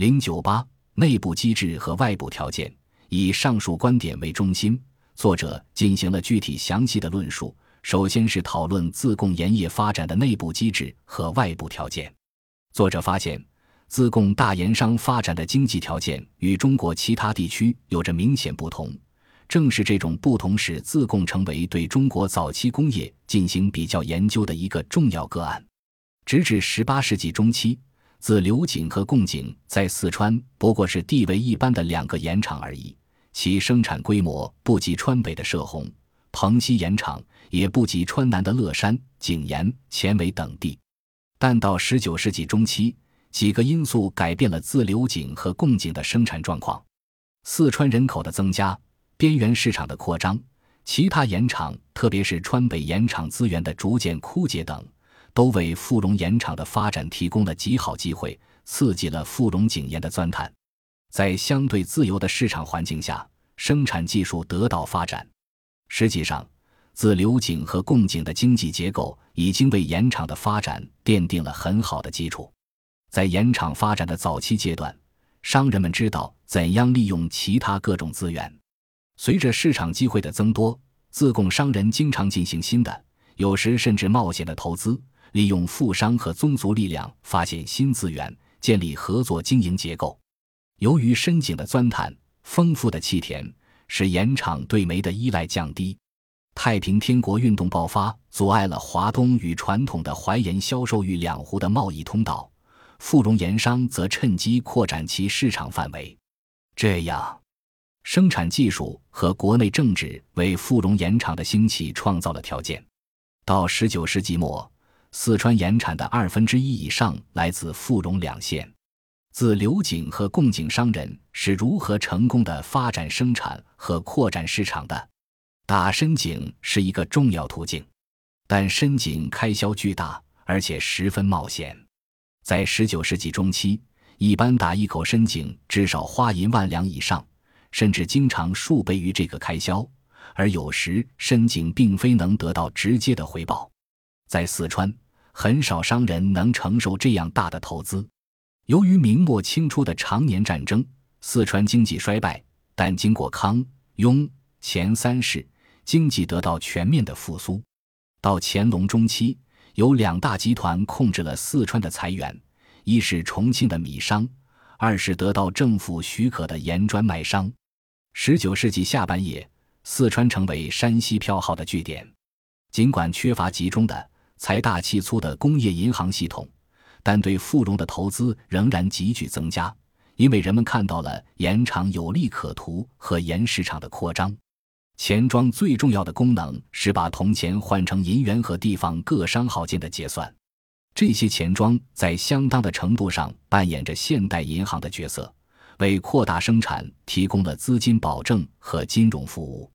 零九八内部机制和外部条件，以上述观点为中心，作者进行了具体详细的论述。首先是讨论自贡盐业发展的内部机制和外部条件。作者发现，自贡大盐商发展的经济条件与中国其他地区有着明显不同。正是这种不同，使自贡成为对中国早期工业进行比较研究的一个重要个案。直至十八世纪中期。自刘井和贡井在四川不过是地位一般的两个盐场而已，其生产规模不及川北的射洪、蓬溪盐场，也不及川南的乐山、井盐、前尾等地。但到十九世纪中期，几个因素改变了自刘井和贡井的生产状况：四川人口的增加、边缘市场的扩张、其他盐场，特别是川北盐场资源的逐渐枯竭等。都为富荣盐场的发展提供了极好机会，刺激了富荣井盐的钻探。在相对自由的市场环境下，生产技术得到发展。实际上，自流井和贡井的经济结构已经为盐场的发展奠定了很好的基础。在盐场发展的早期阶段，商人们知道怎样利用其他各种资源。随着市场机会的增多，自贡商人经常进行新的，有时甚至冒险的投资。利用富商和宗族力量发现新资源，建立合作经营结构。由于深井的钻探、丰富的气田，使盐场对煤的依赖降低。太平天国运动爆发，阻碍了华东与传统的淮盐销售与两湖的贸易通道。富荣盐商则趁机扩展其市场范围。这样，生产技术和国内政治为富荣盐场的兴起创造了条件。到十九世纪末。四川盐产的二分之一以上来自富荣两县。自刘井和贡井商人是如何成功的发展生产和扩展市场的？打深井是一个重要途径，但深井开销巨大，而且十分冒险。在十九世纪中期，一般打一口深井至少花银万两以上，甚至经常数倍于这个开销。而有时深井并非能得到直接的回报。在四川，很少商人能承受这样大的投资。由于明末清初的常年战争，四川经济衰败。但经过康、雍、乾三世，经济得到全面的复苏。到乾隆中期，有两大集团控制了四川的财源：一是重庆的米商，二是得到政府许可的盐专卖商。十九世纪下半叶，四川成为山西票号的据点。尽管缺乏集中的。财大气粗的工业银行系统，但对富荣的投资仍然急剧增加，因为人们看到了盐场有利可图和盐市场的扩张。钱庄最重要的功能是把铜钱换成银元和地方各商号间的结算。这些钱庄在相当的程度上扮演着现代银行的角色，为扩大生产提供了资金保证和金融服务。